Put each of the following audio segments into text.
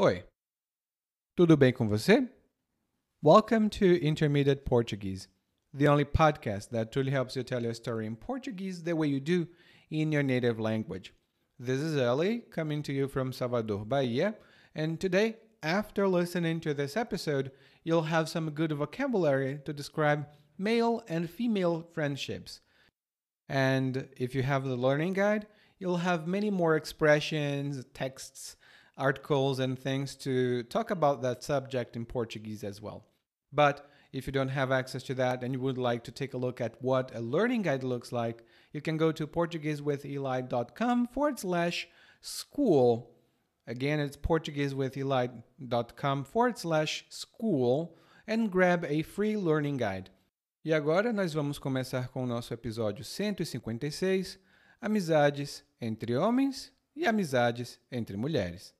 Oi, tudo bem com você? Welcome to Intermediate Portuguese, the only podcast that truly helps you tell your story in Portuguese the way you do in your native language. This is Ellie coming to you from Salvador, Bahia, and today, after listening to this episode, you'll have some good vocabulary to describe male and female friendships. And if you have the learning guide, you'll have many more expressions, texts, articles, and things to talk about that subject in Portuguese as well. But if you don't have access to that and you would like to take a look at what a learning guide looks like, you can go to PortugueseWithEli.com forward slash school. Again, it's PortugueseWithEli.com forward slash school and grab a free learning guide. E agora nós vamos começar com o nosso episódio 156: Amizades entre homens e amizades entre mulheres.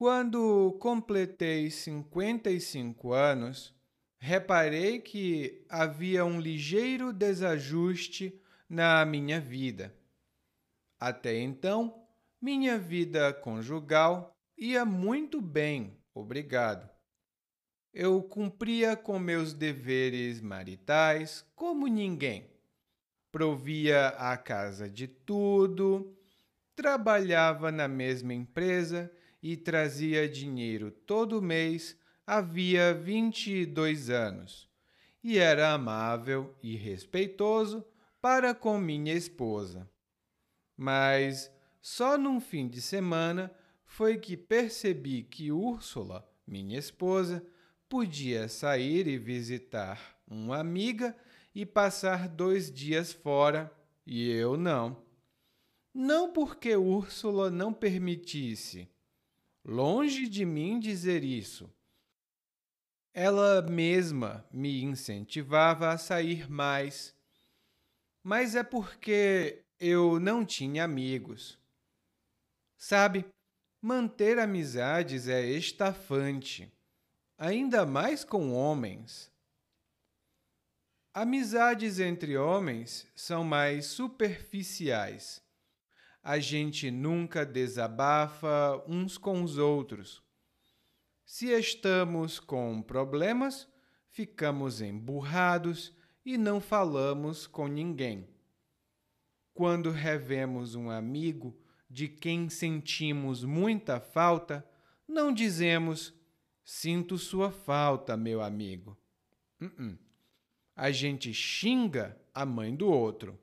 Quando completei 55 anos, reparei que havia um ligeiro desajuste na minha vida. Até então, minha vida conjugal ia muito bem, obrigado. Eu cumpria com meus deveres maritais como ninguém. Provia a casa de tudo, trabalhava na mesma empresa e trazia dinheiro todo mês havia 22 anos, e era amável e respeitoso para com minha esposa. Mas só num fim de semana foi que percebi que Úrsula, minha esposa, podia sair e visitar uma amiga e passar dois dias fora, e eu não. Não porque Úrsula não permitisse, Longe de mim dizer isso. Ela mesma me incentivava a sair mais, mas é porque eu não tinha amigos. Sabe, manter amizades é estafante, ainda mais com homens. Amizades entre homens são mais superficiais a gente nunca desabafa uns com os outros. Se estamos com problemas, ficamos emburrados e não falamos com ninguém. Quando revemos um amigo de quem sentimos muita falta, não dizemos: Sinto sua falta, meu amigo. Uh -uh. A gente xinga a mãe do outro.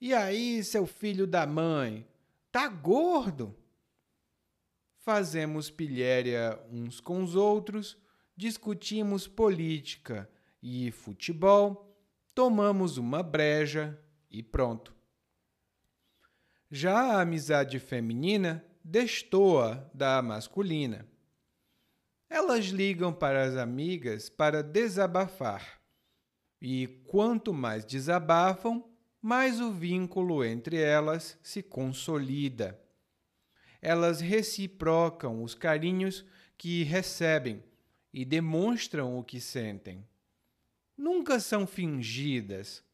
E aí, seu filho da mãe, tá gordo? Fazemos pilhéria uns com os outros, discutimos política e futebol, tomamos uma breja e pronto. Já a amizade feminina destoa da masculina. Elas ligam para as amigas para desabafar. E quanto mais desabafam, mais o vínculo entre elas se consolida. Elas reciprocam os carinhos que recebem e demonstram o que sentem. Nunca são fingidas.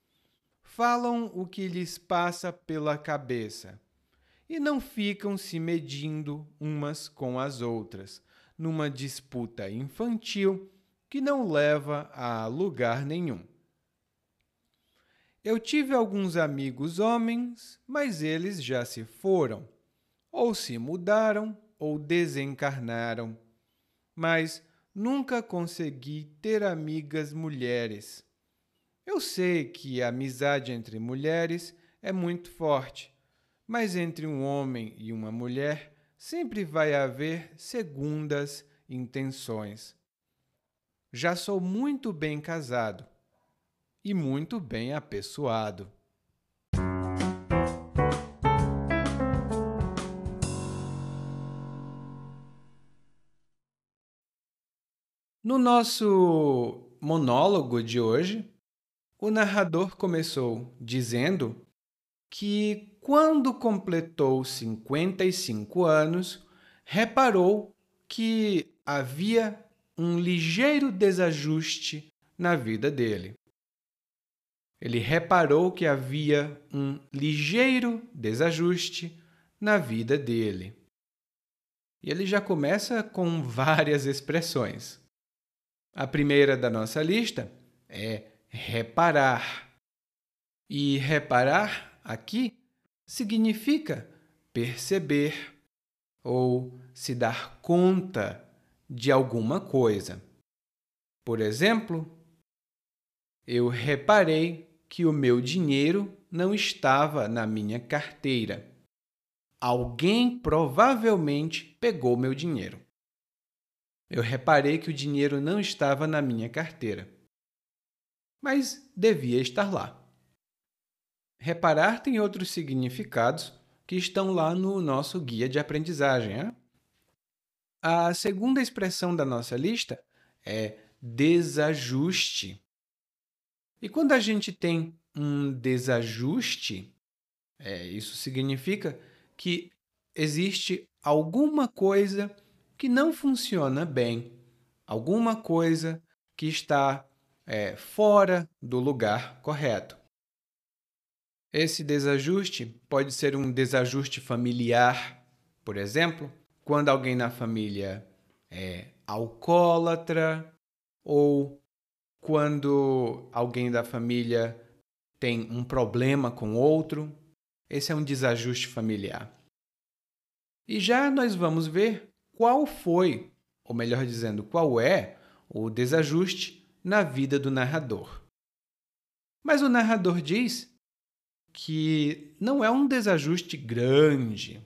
Falam o que lhes passa pela cabeça e não ficam se medindo umas com as outras, numa disputa infantil que não leva a lugar nenhum. Eu tive alguns amigos homens, mas eles já se foram, ou se mudaram, ou desencarnaram. Mas nunca consegui ter amigas mulheres. Eu sei que a amizade entre mulheres é muito forte, mas entre um homem e uma mulher sempre vai haver segundas intenções. Já sou muito bem casado e muito bem apessoado. No nosso monólogo de hoje, o narrador começou dizendo que, quando completou 55 anos, reparou que havia um ligeiro desajuste na vida dele. Ele reparou que havia um ligeiro desajuste na vida dele. E ele já começa com várias expressões. A primeira da nossa lista é reparar. E reparar aqui significa perceber ou se dar conta de alguma coisa. Por exemplo, eu reparei que o meu dinheiro não estava na minha carteira. Alguém provavelmente pegou meu dinheiro. Eu reparei que o dinheiro não estava na minha carteira, mas devia estar lá. Reparar tem outros significados que estão lá no nosso guia de aprendizagem. Hein? A segunda expressão da nossa lista é desajuste. E quando a gente tem um desajuste, é, isso significa que existe alguma coisa que não funciona bem, alguma coisa que está é, fora do lugar correto. Esse desajuste pode ser um desajuste familiar, por exemplo, quando alguém na família é alcoólatra ou quando alguém da família tem um problema com outro. Esse é um desajuste familiar. E já nós vamos ver qual foi, ou melhor dizendo, qual é o desajuste na vida do narrador. Mas o narrador diz que não é um desajuste grande.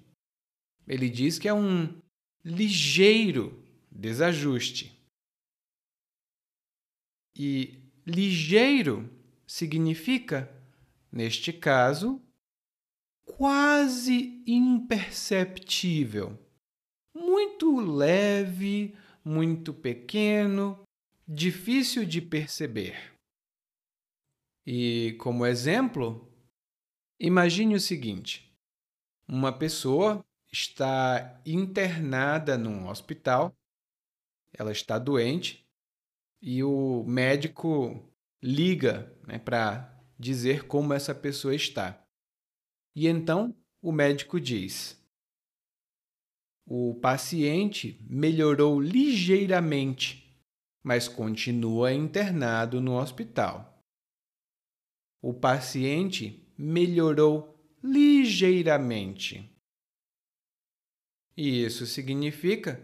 Ele diz que é um ligeiro desajuste. E ligeiro significa, neste caso, quase imperceptível muito leve, muito pequeno, difícil de perceber. E, como exemplo, imagine o seguinte: uma pessoa está internada num hospital, ela está doente e o médico liga né, para dizer como essa pessoa está. E então o médico diz: o paciente melhorou ligeiramente, mas continua internado no hospital. O paciente melhorou ligeiramente. E isso significa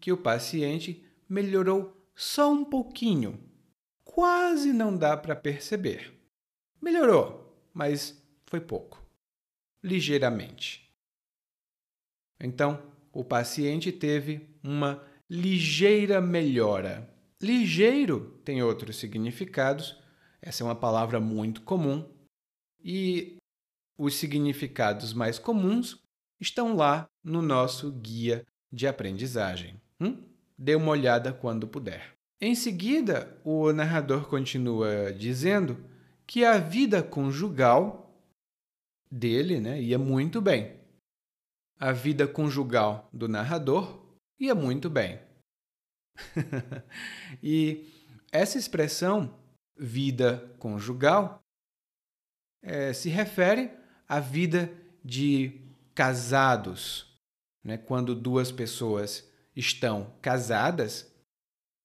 que o paciente melhorou só um pouquinho. Quase não dá para perceber. Melhorou, mas foi pouco. Ligeiramente. Então, o paciente teve uma ligeira melhora. Ligeiro tem outros significados, essa é uma palavra muito comum, e os significados mais comuns estão lá no nosso guia de aprendizagem. Hum? Dê uma olhada quando puder. Em seguida, o narrador continua dizendo que a vida conjugal dele né, ia muito bem a vida conjugal do narrador ia muito bem. e essa expressão, vida conjugal, é, se refere à vida de casados. Né? Quando duas pessoas estão casadas,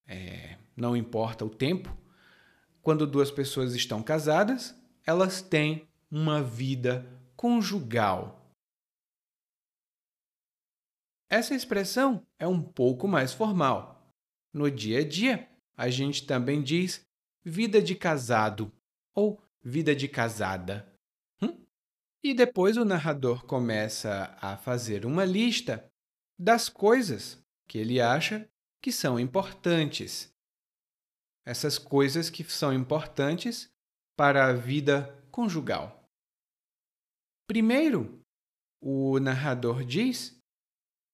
é, não importa o tempo, quando duas pessoas estão casadas, elas têm uma vida conjugal. Essa expressão é um pouco mais formal. No dia a dia, a gente também diz vida de casado ou vida de casada. Hum? E depois o narrador começa a fazer uma lista das coisas que ele acha que são importantes. Essas coisas que são importantes para a vida conjugal. Primeiro, o narrador diz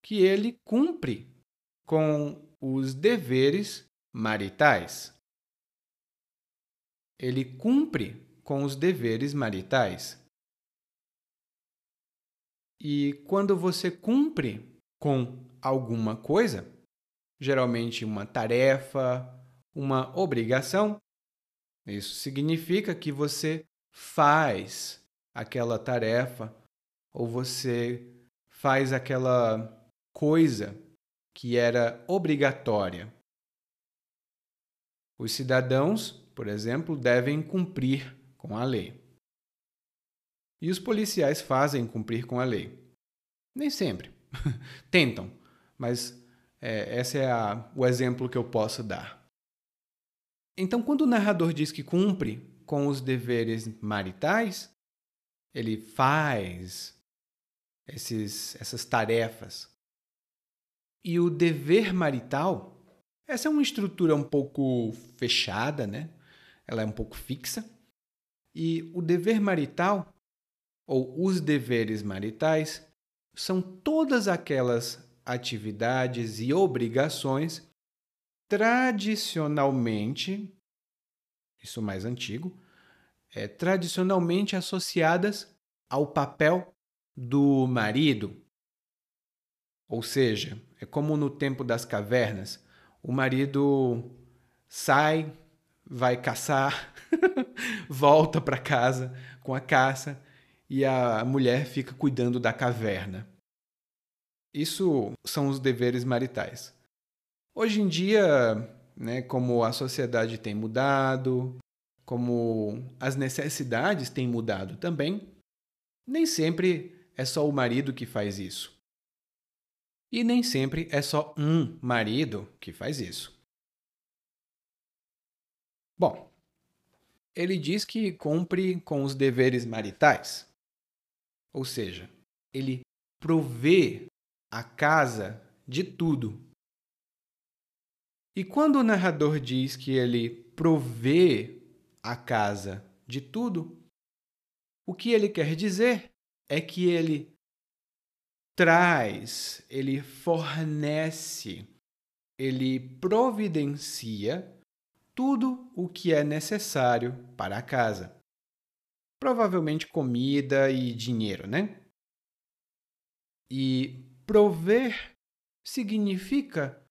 que ele cumpre com os deveres maritais. Ele cumpre com os deveres maritais. E quando você cumpre com alguma coisa, geralmente uma tarefa, uma obrigação, isso significa que você faz aquela tarefa ou você faz aquela coisa que era obrigatória. Os cidadãos, por exemplo, devem cumprir com a lei. E os policiais fazem cumprir com a lei. Nem sempre. Tentam, mas é, esse é a, o exemplo que eu posso dar. Então, quando o narrador diz que cumpre com os deveres maritais, ele faz esses, essas tarefas. E o dever marital, essa é uma estrutura um pouco fechada, né? Ela é um pouco fixa. E o dever marital, ou os deveres maritais, são todas aquelas atividades e obrigações tradicionalmente, isso mais antigo, é, tradicionalmente associadas ao papel do marido. Ou seja, é como no tempo das cavernas, o marido sai, vai caçar, volta para casa com a caça e a mulher fica cuidando da caverna. Isso são os deveres maritais. Hoje em dia, né, como a sociedade tem mudado, como as necessidades têm mudado também, nem sempre é só o marido que faz isso. E nem sempre é só um marido que faz isso. Bom, ele diz que cumpre com os deveres maritais, ou seja, ele provê a casa de tudo. E quando o narrador diz que ele provê a casa de tudo, o que ele quer dizer é que ele traz, ele fornece, ele providencia tudo o que é necessário para a casa. Provavelmente comida e dinheiro, né? E prover significa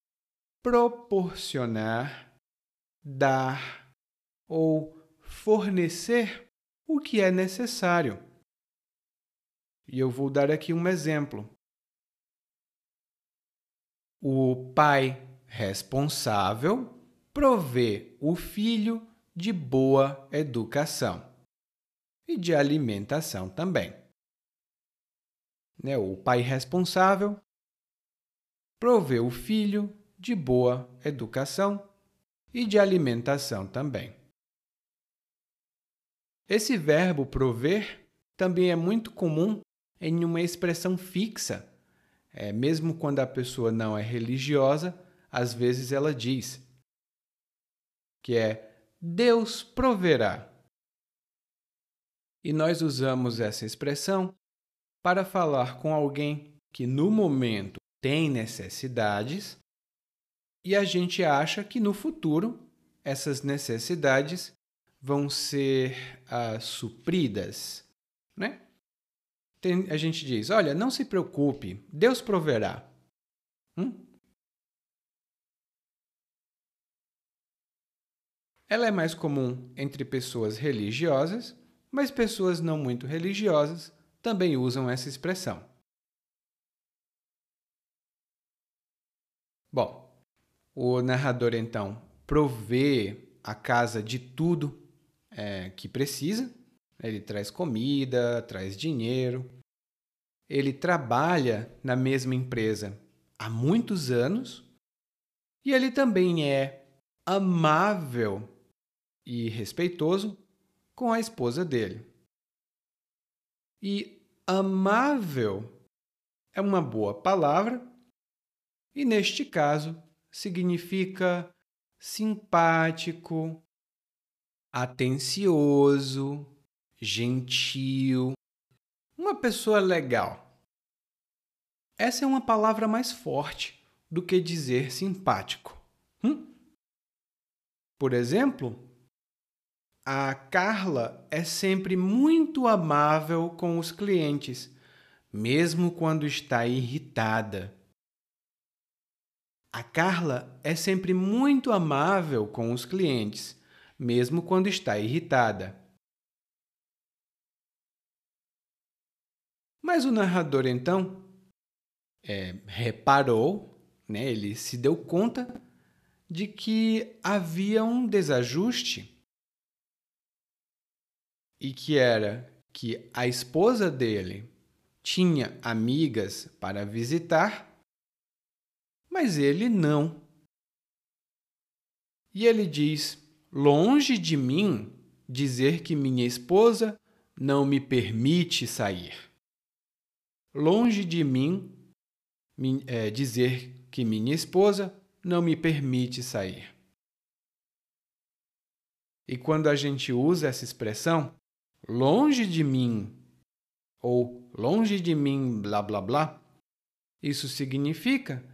proporcionar, dar ou fornecer o que é necessário. E eu vou dar aqui um exemplo. O pai responsável provê o filho de boa educação e de alimentação também. Né? O pai responsável provê o filho de boa educação e de alimentação também. Esse verbo prover também é muito comum em uma expressão fixa. É, mesmo quando a pessoa não é religiosa, às vezes ela diz que é Deus proverá. E nós usamos essa expressão para falar com alguém que no momento tem necessidades e a gente acha que no futuro essas necessidades vão ser uh, supridas, né? Tem, a gente diz, olha, não se preocupe, Deus proverá. Hum? Ela é mais comum entre pessoas religiosas, mas pessoas não muito religiosas também usam essa expressão. Bom, o narrador então provê a casa de tudo é, que precisa. Ele traz comida, traz dinheiro. Ele trabalha na mesma empresa há muitos anos e ele também é amável e respeitoso com a esposa dele. E amável é uma boa palavra e, neste caso, significa simpático, atencioso, gentil, uma pessoa legal. Essa é uma palavra mais forte do que dizer simpático. Hum? Por exemplo, a Carla é sempre muito amável com os clientes, mesmo quando está irritada. A Carla é sempre muito amável com os clientes, mesmo quando está irritada. Mas o narrador então é, reparou, né, ele se deu conta de que havia um desajuste e que era que a esposa dele tinha amigas para visitar, mas ele não. E ele diz: Longe de mim dizer que minha esposa não me permite sair. Longe de mim é, dizer que minha esposa não me permite sair. E quando a gente usa essa expressão, longe de mim, ou longe de mim, blá blá blá, isso significa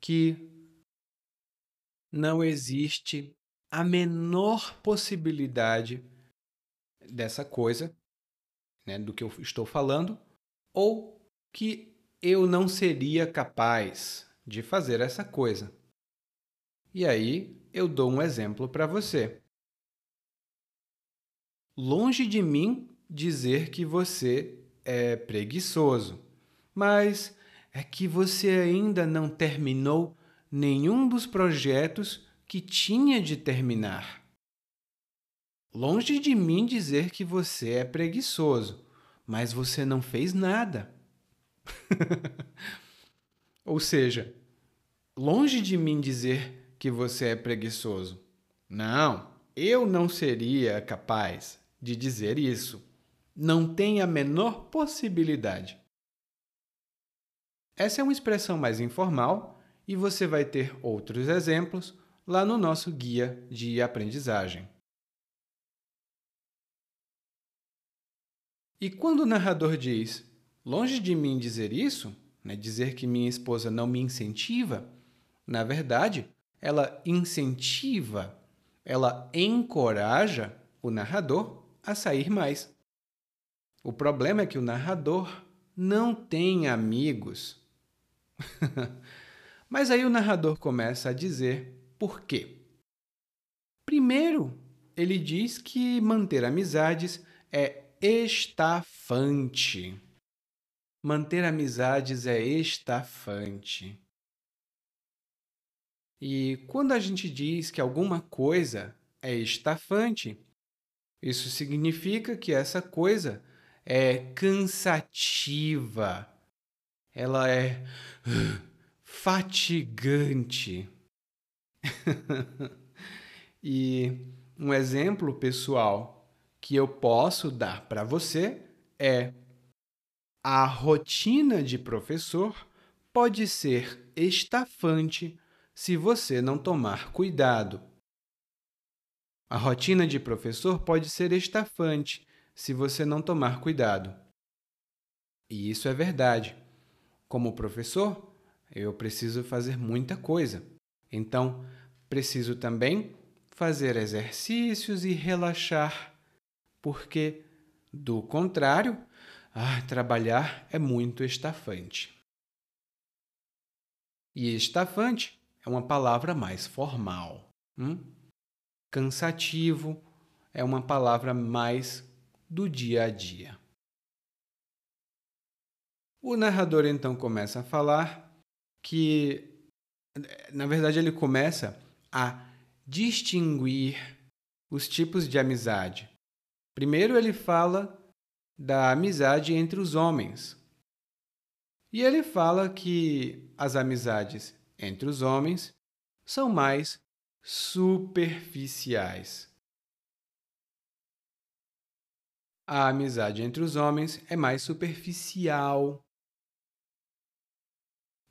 que não existe a menor possibilidade dessa coisa, né, do que eu estou falando, ou que eu não seria capaz de fazer essa coisa. E aí eu dou um exemplo para você. Longe de mim dizer que você é preguiçoso, mas é que você ainda não terminou nenhum dos projetos que tinha de terminar. Longe de mim dizer que você é preguiçoso, mas você não fez nada. Ou seja, longe de mim dizer que você é preguiçoso. Não, eu não seria capaz de dizer isso. Não tem a menor possibilidade. Essa é uma expressão mais informal e você vai ter outros exemplos lá no nosso guia de aprendizagem. E quando o narrador diz, longe de mim dizer isso, né, dizer que minha esposa não me incentiva, na verdade, ela incentiva, ela encoraja o narrador a sair mais. O problema é que o narrador não tem amigos. Mas aí o narrador começa a dizer por quê? Primeiro, ele diz que manter amizades é estafante. Manter amizades é estafante. E quando a gente diz que alguma coisa é estafante, isso significa que essa coisa é cansativa, ela é fatigante. e um exemplo pessoal que eu posso dar para você é a rotina de professor pode ser estafante se você não tomar cuidado. A rotina de professor pode ser estafante se você não tomar cuidado. E isso é verdade. Como professor, eu preciso fazer muita coisa. Então, preciso também fazer exercícios e relaxar, porque, do contrário, ah, trabalhar é muito estafante. E estafante é uma palavra mais formal. Hum? Cansativo é uma palavra mais do dia a dia. O narrador então começa a falar que na verdade, ele começa a distinguir os tipos de amizade. Primeiro, ele fala da amizade entre os homens. E ele fala que as amizades entre os homens são mais superficiais. A amizade entre os homens é mais superficial.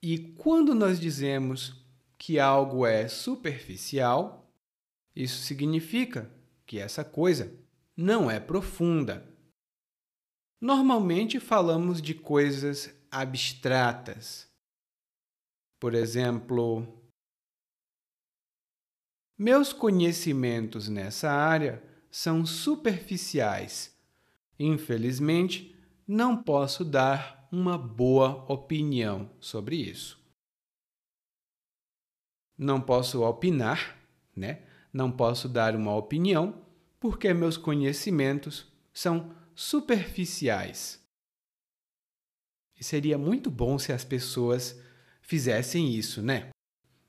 E quando nós dizemos que algo é superficial, isso significa que essa coisa não é profunda. Normalmente falamos de coisas abstratas. Por exemplo, meus conhecimentos nessa área são superficiais. Infelizmente, não posso dar uma boa opinião sobre isso. Não posso opinar, né? Não posso dar uma opinião porque meus conhecimentos são superficiais. E seria muito bom se as pessoas fizessem isso, né?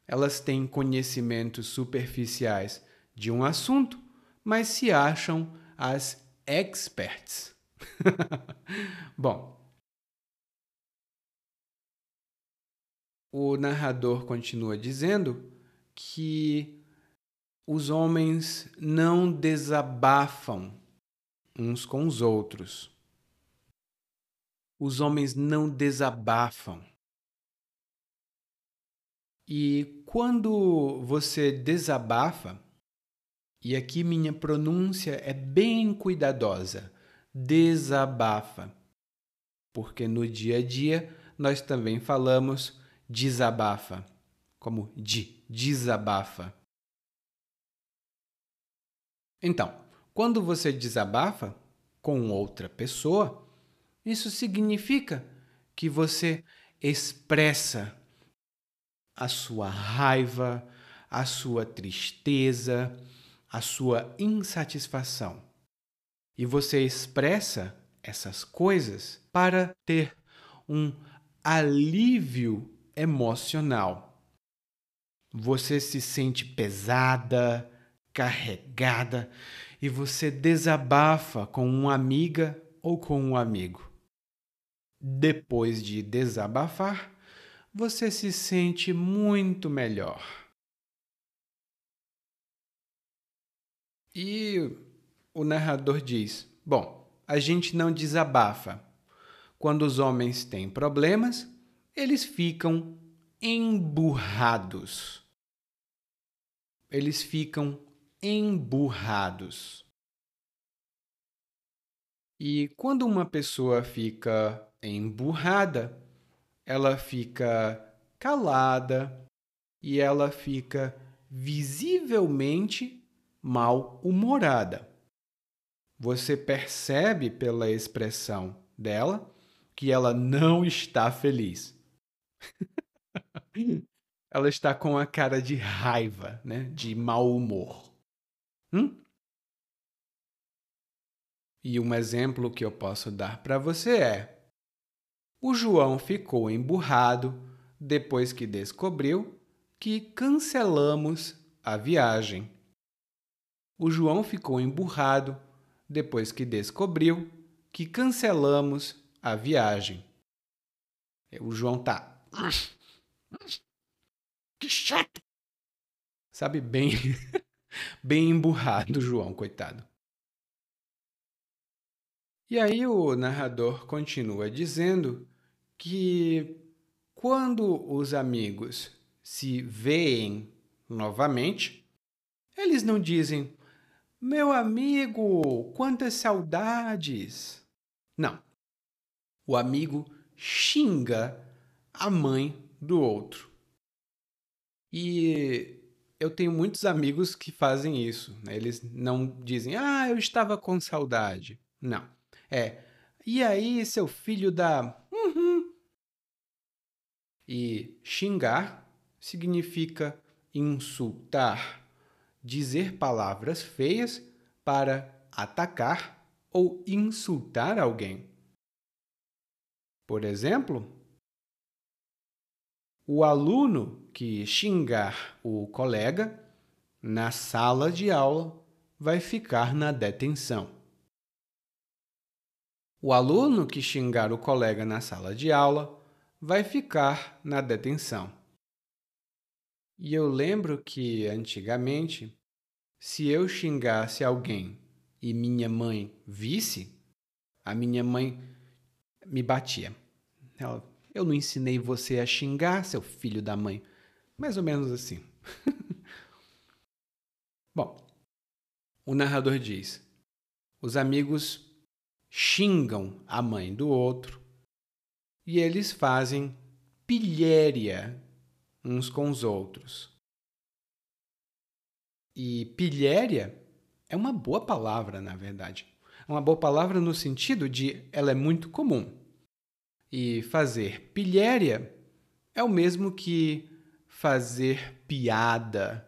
Elas têm conhecimentos superficiais de um assunto, mas se acham as experts. bom, o narrador continua dizendo que os homens não desabafam uns com os outros. Os homens não desabafam. E quando você desabafa, e aqui minha pronúncia é bem cuidadosa, desabafa, porque no dia a dia nós também falamos desabafa, como de, desabafa. Então, quando você desabafa com outra pessoa, isso significa que você expressa a sua raiva, a sua tristeza, a sua insatisfação. E você expressa essas coisas para ter um alívio emocional. Você se sente pesada, carregada e você desabafa com uma amiga ou com um amigo. Depois de desabafar, você se sente muito melhor. E o narrador diz: Bom, a gente não desabafa. Quando os homens têm problemas, eles ficam emburrados. Eles ficam emburrados. E quando uma pessoa fica emburrada, ela fica calada e ela fica visivelmente mal-humorada. Você percebe pela expressão dela que ela não está feliz. ela está com a cara de raiva, né? de mau humor. Hum? E um exemplo que eu posso dar para você é: o João ficou emburrado depois que descobriu que cancelamos a viagem. O João ficou emburrado depois que descobriu que cancelamos a viagem. O João tá. Que chato! Sabe bem, bem emburrado, João, coitado. E aí o narrador continua dizendo que quando os amigos se veem novamente, eles não dizem meu amigo, quantas saudades! Não. O amigo xinga a mãe do outro. E eu tenho muitos amigos que fazem isso. Né? Eles não dizem, ah, eu estava com saudade. Não. É, e aí, seu filho da. E xingar significa insultar dizer palavras feias para atacar ou insultar alguém. Por exemplo, o aluno que xingar o colega na sala de aula vai ficar na detenção. O aluno que xingar o colega na sala de aula vai ficar na detenção. E eu lembro que antigamente, se eu xingasse alguém e minha mãe visse, a minha mãe me batia. Ela, eu não ensinei você a xingar, seu filho da mãe. Mais ou menos assim. Bom, o narrador diz: os amigos xingam a mãe do outro e eles fazem pilhéria uns com os outros. E pilhéria é uma boa palavra, na verdade. É uma boa palavra no sentido de ela é muito comum. E fazer pilhéria é o mesmo que fazer piada.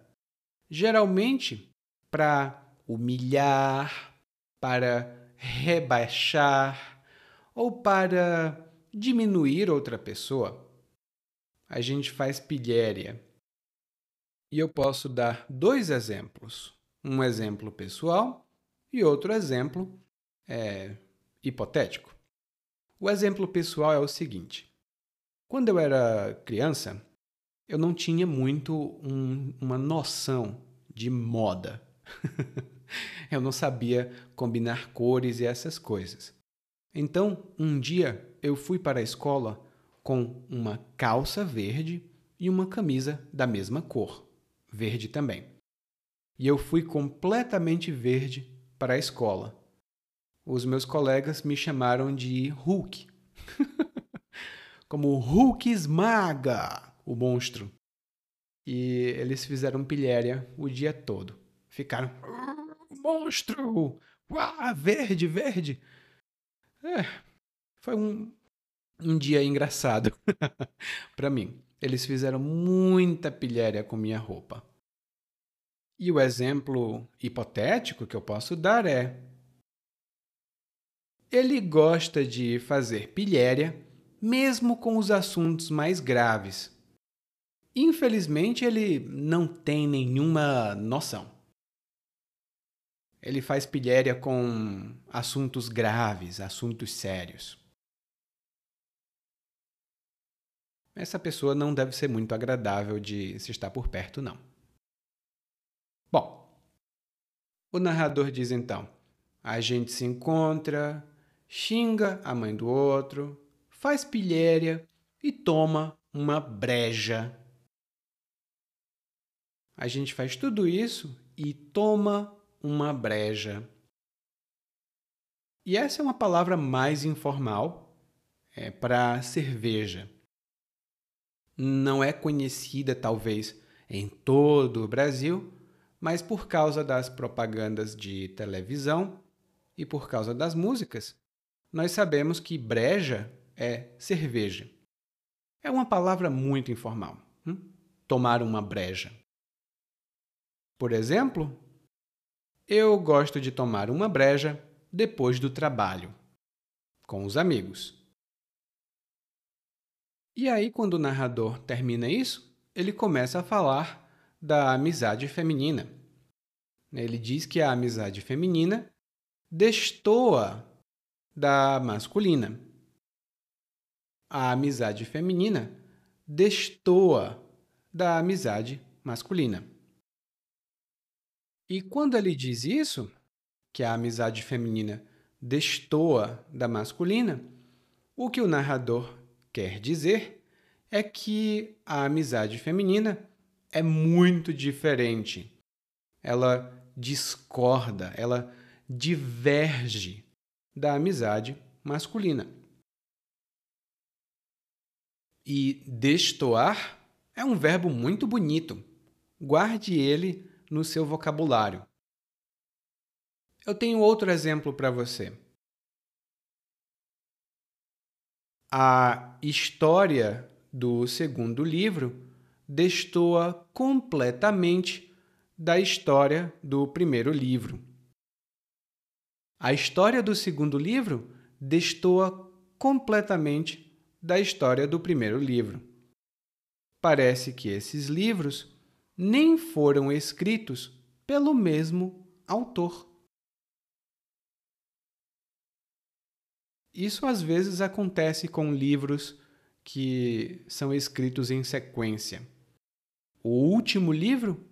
Geralmente para humilhar, para rebaixar ou para diminuir outra pessoa, a gente faz pilhéria. E eu posso dar dois exemplos. Um exemplo pessoal e outro exemplo é, hipotético. O exemplo pessoal é o seguinte: quando eu era criança, eu não tinha muito um, uma noção de moda. eu não sabia combinar cores e essas coisas. Então, um dia eu fui para a escola com uma calça verde e uma camisa da mesma cor, verde também. E eu fui completamente verde para a escola. Os meus colegas me chamaram de Hulk. Como Hulk esmaga o monstro. E eles fizeram pilhéria o dia todo. Ficaram. Monstro! Uau, verde, verde! É, foi um, um dia engraçado para mim. Eles fizeram muita pilhéria com minha roupa. E o exemplo hipotético que eu posso dar é: ele gosta de fazer pilhéria, mesmo com os assuntos mais graves. Infelizmente, ele não tem nenhuma noção. Ele faz pilhéria com assuntos graves, assuntos sérios. Essa pessoa não deve ser muito agradável de se estar por perto, não. Bom, o narrador diz então: a gente se encontra, xinga a mãe do outro, faz pilhéria e toma uma breja. A gente faz tudo isso e toma uma breja. E essa é uma palavra mais informal é, para cerveja. Não é conhecida, talvez, em todo o Brasil, mas por causa das propagandas de televisão e por causa das músicas, nós sabemos que breja é cerveja. É uma palavra muito informal. Hum? Tomar uma breja. Por exemplo, eu gosto de tomar uma breja depois do trabalho, com os amigos. E aí, quando o narrador termina isso, ele começa a falar da amizade feminina. Ele diz que a amizade feminina destoa da masculina. A amizade feminina destoa da amizade masculina. E quando ele diz isso, que a amizade feminina destoa da masculina, o que o narrador quer dizer é que a amizade feminina é muito diferente. Ela discorda, ela diverge da amizade masculina. E destoar é um verbo muito bonito. Guarde ele no seu vocabulário. Eu tenho outro exemplo para você. A história do segundo livro destoa completamente da história do primeiro livro. A história do segundo livro destoa completamente da história do primeiro livro. Parece que esses livros nem foram escritos pelo mesmo autor. Isso às vezes acontece com livros que são escritos em sequência. O último livro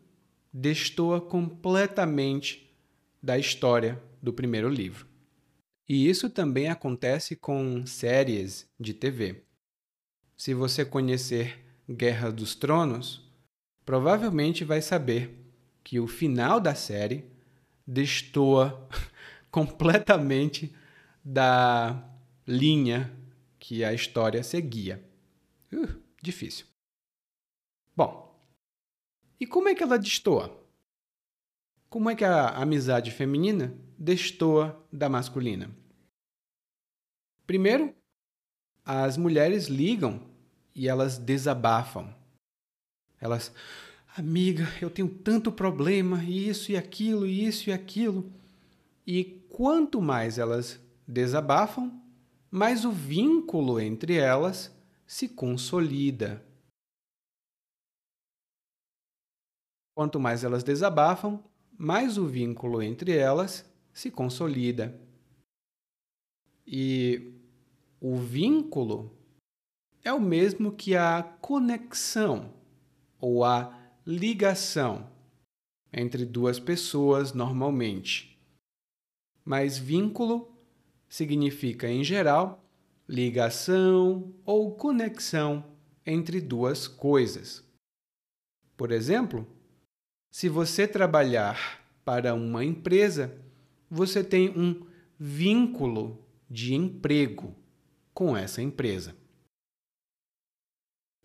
destoa completamente da história do primeiro livro. E isso também acontece com séries de TV. Se você conhecer Guerra dos Tronos, provavelmente vai saber que o final da série destoa completamente da linha que a história seguia. Uh, difícil. Bom, e como é que ela destoa? Como é que a amizade feminina destoa da masculina? Primeiro, as mulheres ligam e elas desabafam elas, amiga, eu tenho tanto problema, isso e aquilo, isso e aquilo. E quanto mais elas desabafam, mais o vínculo entre elas se consolida. Quanto mais elas desabafam, mais o vínculo entre elas se consolida. E o vínculo é o mesmo que a conexão ou a ligação entre duas pessoas normalmente. Mas vínculo significa, em geral, ligação ou conexão entre duas coisas. Por exemplo, se você trabalhar para uma empresa, você tem um vínculo de emprego com essa empresa.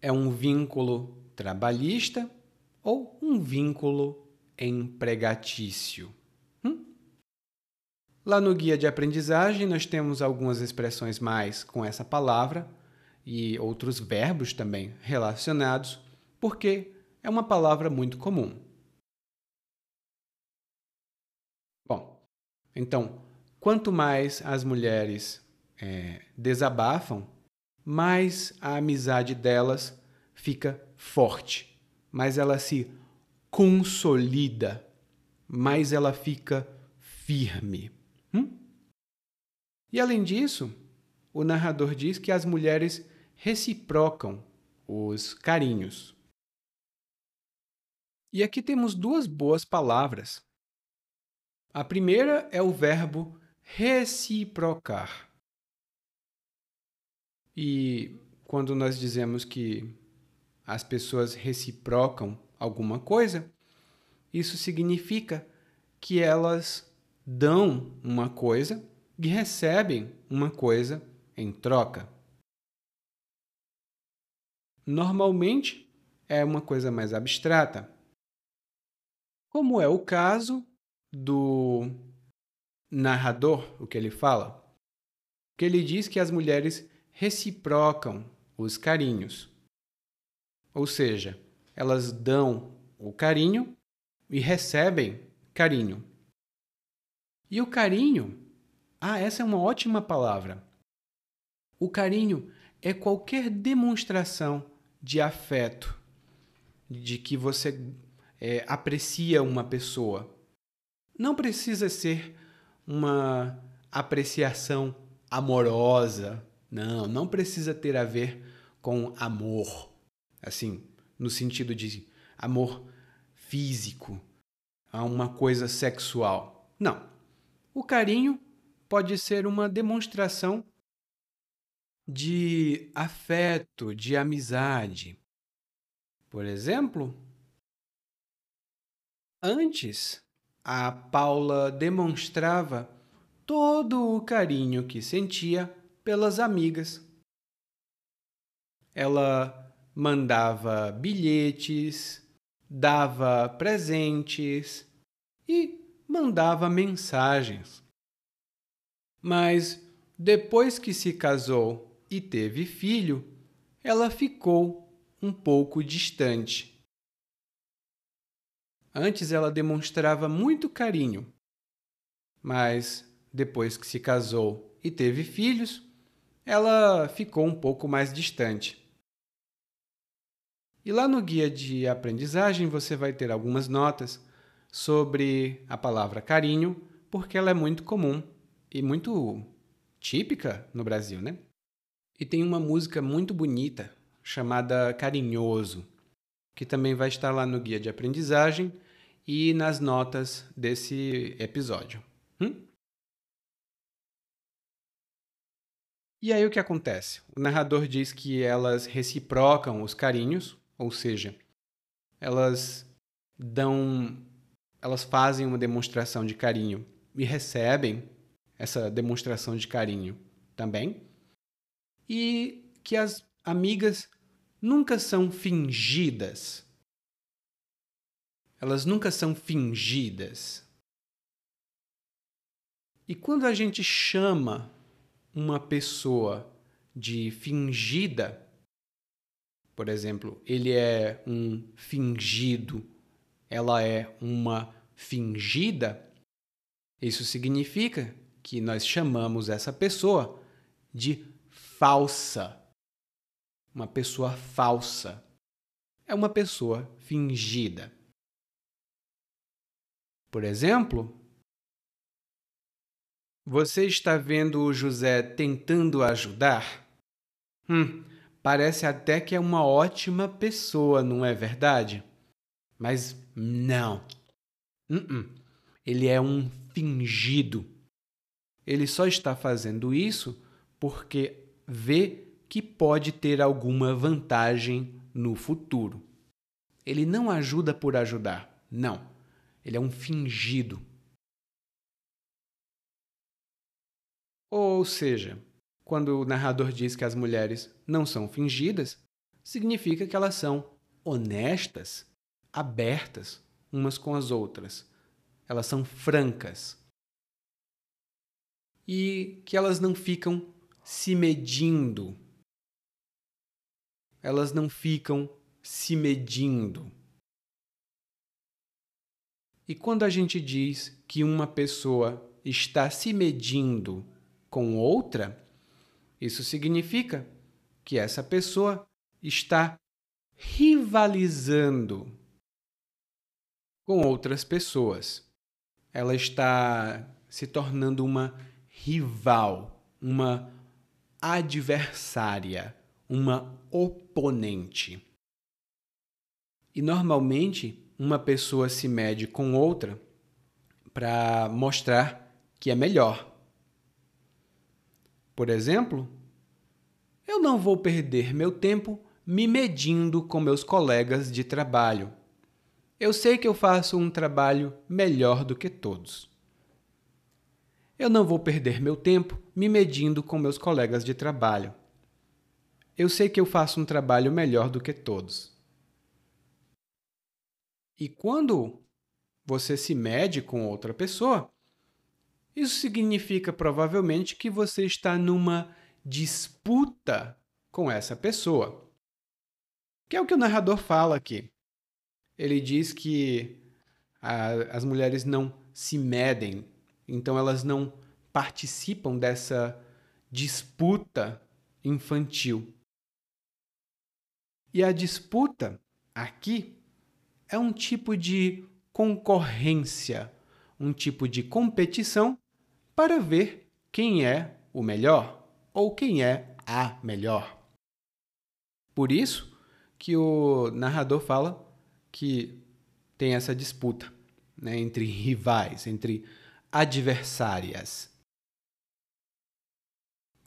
É um vínculo trabalhista ou um vínculo empregatício. Lá no guia de aprendizagem, nós temos algumas expressões mais com essa palavra e outros verbos também relacionados, porque é uma palavra muito comum. Bom, então, quanto mais as mulheres é, desabafam, mais a amizade delas fica forte, mais ela se consolida, mais ela fica firme. E além disso, o narrador diz que as mulheres reciprocam os carinhos. E aqui temos duas boas palavras. A primeira é o verbo reciprocar. E quando nós dizemos que as pessoas reciprocam alguma coisa, isso significa que elas dão uma coisa e recebem uma coisa em troca. Normalmente é uma coisa mais abstrata, como é o caso do narrador, o que ele fala, que ele diz que as mulheres reciprocam os carinhos. Ou seja, elas dão o carinho e recebem carinho. E o carinho, ah, essa é uma ótima palavra. O carinho é qualquer demonstração de afeto, de que você é, aprecia uma pessoa. Não precisa ser uma apreciação amorosa, não, não precisa ter a ver com amor, assim, no sentido de amor físico, a uma coisa sexual. Não. O carinho pode ser uma demonstração de afeto, de amizade. Por exemplo, antes a Paula demonstrava todo o carinho que sentia pelas amigas. Ela mandava bilhetes, dava presentes e mandava mensagens. Mas depois que se casou e teve filho, ela ficou um pouco distante. Antes ela demonstrava muito carinho, mas depois que se casou e teve filhos, ela ficou um pouco mais distante. E lá no guia de aprendizagem você vai ter algumas notas sobre a palavra carinho, porque ela é muito comum e muito típica no Brasil, né? E tem uma música muito bonita chamada Carinhoso, que também vai estar lá no guia de aprendizagem e nas notas desse episódio. Hum? E aí o que acontece? O narrador diz que elas reciprocam os carinhos, ou seja, elas dão elas fazem uma demonstração de carinho e recebem essa demonstração de carinho também. E que as amigas nunca são fingidas. Elas nunca são fingidas. E quando a gente chama uma pessoa de fingida, por exemplo, ele é um fingido ela é uma fingida, isso significa que nós chamamos essa pessoa de falsa. Uma pessoa falsa é uma pessoa fingida. Por exemplo, você está vendo o José tentando ajudar? Hum, parece até que é uma ótima pessoa, não é verdade? Mas não. Uh -uh. Ele é um fingido. Ele só está fazendo isso porque vê que pode ter alguma vantagem no futuro. Ele não ajuda por ajudar. Não. Ele é um fingido. Ou seja, quando o narrador diz que as mulheres não são fingidas, significa que elas são honestas, abertas umas com as outras. Elas são francas. E que elas não ficam se medindo. Elas não ficam se medindo. E quando a gente diz que uma pessoa está se medindo com outra, isso significa que essa pessoa está rivalizando com outras pessoas. Ela está se tornando uma rival, uma adversária, uma oponente. E normalmente uma pessoa se mede com outra para mostrar que é melhor, por exemplo, eu não vou perder meu tempo me medindo com meus colegas de trabalho. Eu sei que eu faço um trabalho melhor do que todos. Eu não vou perder meu tempo me medindo com meus colegas de trabalho. Eu sei que eu faço um trabalho melhor do que todos. E quando você se mede com outra pessoa, isso significa provavelmente que você está numa disputa com essa pessoa. Que é o que o narrador fala aqui. Ele diz que a, as mulheres não se medem, então elas não participam dessa disputa infantil. E a disputa aqui é um tipo de concorrência, um tipo de competição para ver quem é o melhor ou quem é a melhor. Por isso que o narrador fala que tem essa disputa né, entre rivais, entre adversárias.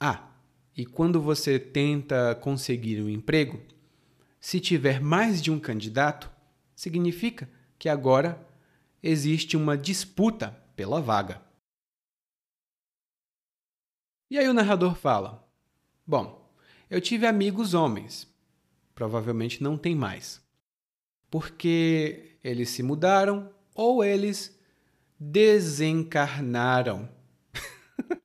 Ah, e quando você tenta conseguir um emprego, se tiver mais de um candidato, significa que agora existe uma disputa pela vaga. E aí o narrador fala: Bom, eu tive amigos homens, provavelmente não tem mais, porque eles se mudaram ou eles desencarnaram.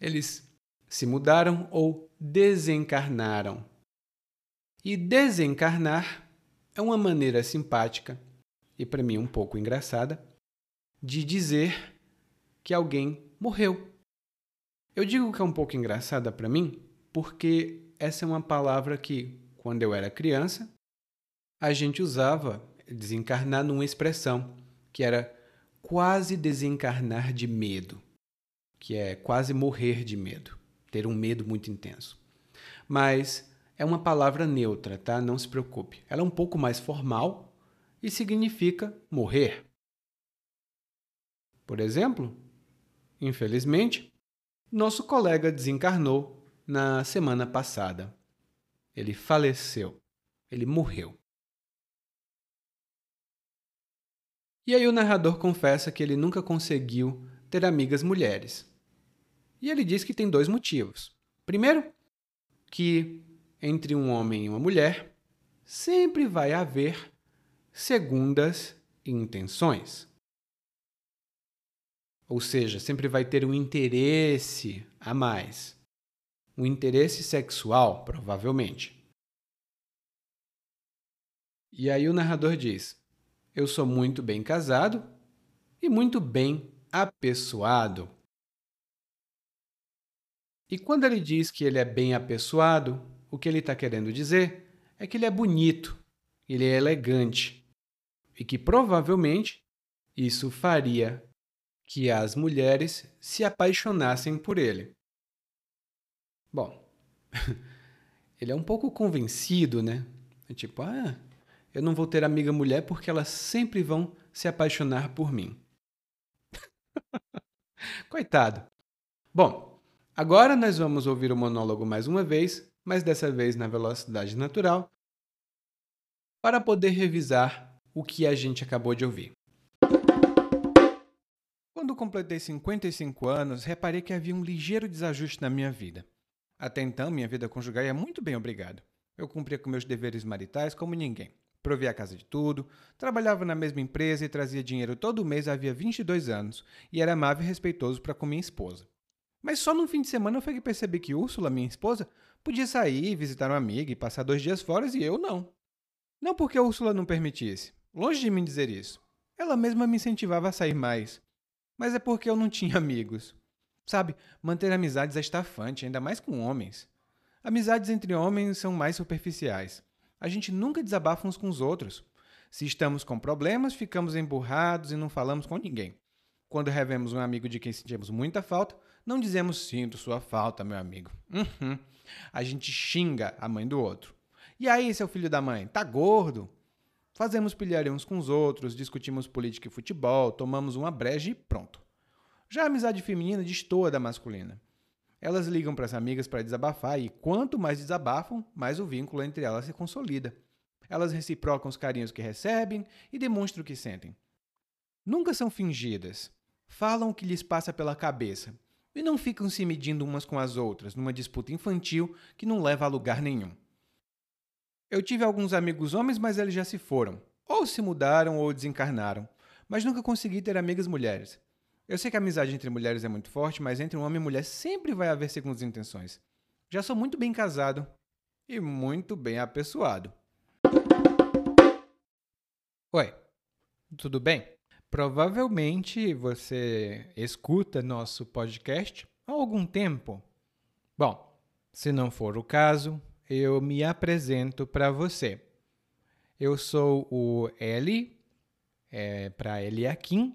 eles se mudaram ou desencarnaram. E desencarnar é uma maneira simpática e para mim um pouco engraçada de dizer que alguém morreu. Eu digo que é um pouco engraçada para mim porque essa é uma palavra que, quando eu era criança, a gente usava desencarnar numa expressão que era quase desencarnar de medo, que é quase morrer de medo, ter um medo muito intenso. Mas é uma palavra neutra, tá? Não se preocupe. Ela é um pouco mais formal e significa morrer. Por exemplo, infelizmente, nosso colega desencarnou na semana passada. Ele faleceu. Ele morreu. E aí o narrador confessa que ele nunca conseguiu ter amigas mulheres. E ele diz que tem dois motivos. Primeiro, que entre um homem e uma mulher sempre vai haver segundas intenções. Ou seja, sempre vai ter um interesse a mais. Um interesse sexual, provavelmente. E aí o narrador diz: Eu sou muito bem casado e muito bem apessoado. E quando ele diz que ele é bem apessoado, o que ele está querendo dizer é que ele é bonito, ele é elegante e que provavelmente isso faria que as mulheres se apaixonassem por ele. Bom, ele é um pouco convencido, né? É tipo, ah, eu não vou ter amiga mulher porque elas sempre vão se apaixonar por mim. Coitado. Bom, agora nós vamos ouvir o monólogo mais uma vez, mas dessa vez na velocidade natural, para poder revisar o que a gente acabou de ouvir. Quando completei 55 anos, reparei que havia um ligeiro desajuste na minha vida. Até então, minha vida conjugal ia muito bem, obrigado. Eu cumpria com meus deveres maritais como ninguém. Provia a casa de tudo, trabalhava na mesma empresa e trazia dinheiro todo mês havia 22 anos, e era amável e respeitoso para com minha esposa. Mas só no fim de semana foi que percebi que Úrsula, minha esposa, podia sair, visitar uma amiga e passar dois dias fora e eu não. Não porque Úrsula não permitisse, longe de mim dizer isso. Ela mesma me incentivava a sair mais. Mas é porque eu não tinha amigos. Sabe, manter amizades é estafante, ainda mais com homens. Amizades entre homens são mais superficiais. A gente nunca desabafa uns com os outros. Se estamos com problemas, ficamos emburrados e não falamos com ninguém. Quando revemos um amigo de quem sentimos muita falta, não dizemos sinto sua falta, meu amigo. Uhum. A gente xinga a mãe do outro. E aí, seu filho da mãe, tá gordo? Fazemos pilharia uns com os outros, discutimos política e futebol, tomamos uma breja e pronto. Já a amizade feminina destoa da masculina. Elas ligam para as amigas para desabafar e quanto mais desabafam, mais o vínculo entre elas se consolida. Elas reciprocam os carinhos que recebem e demonstram o que sentem. Nunca são fingidas. Falam o que lhes passa pela cabeça e não ficam se medindo umas com as outras numa disputa infantil que não leva a lugar nenhum. Eu tive alguns amigos homens, mas eles já se foram. Ou se mudaram ou desencarnaram. Mas nunca consegui ter amigas mulheres. Eu sei que a amizade entre mulheres é muito forte, mas entre um homem e mulher sempre vai haver segundas intenções. Já sou muito bem casado e muito bem apessoado. Oi, tudo bem? Provavelmente você escuta nosso podcast há algum tempo. Bom, se não for o caso, eu me apresento para você. Eu sou o Eli, é, para Eliakim,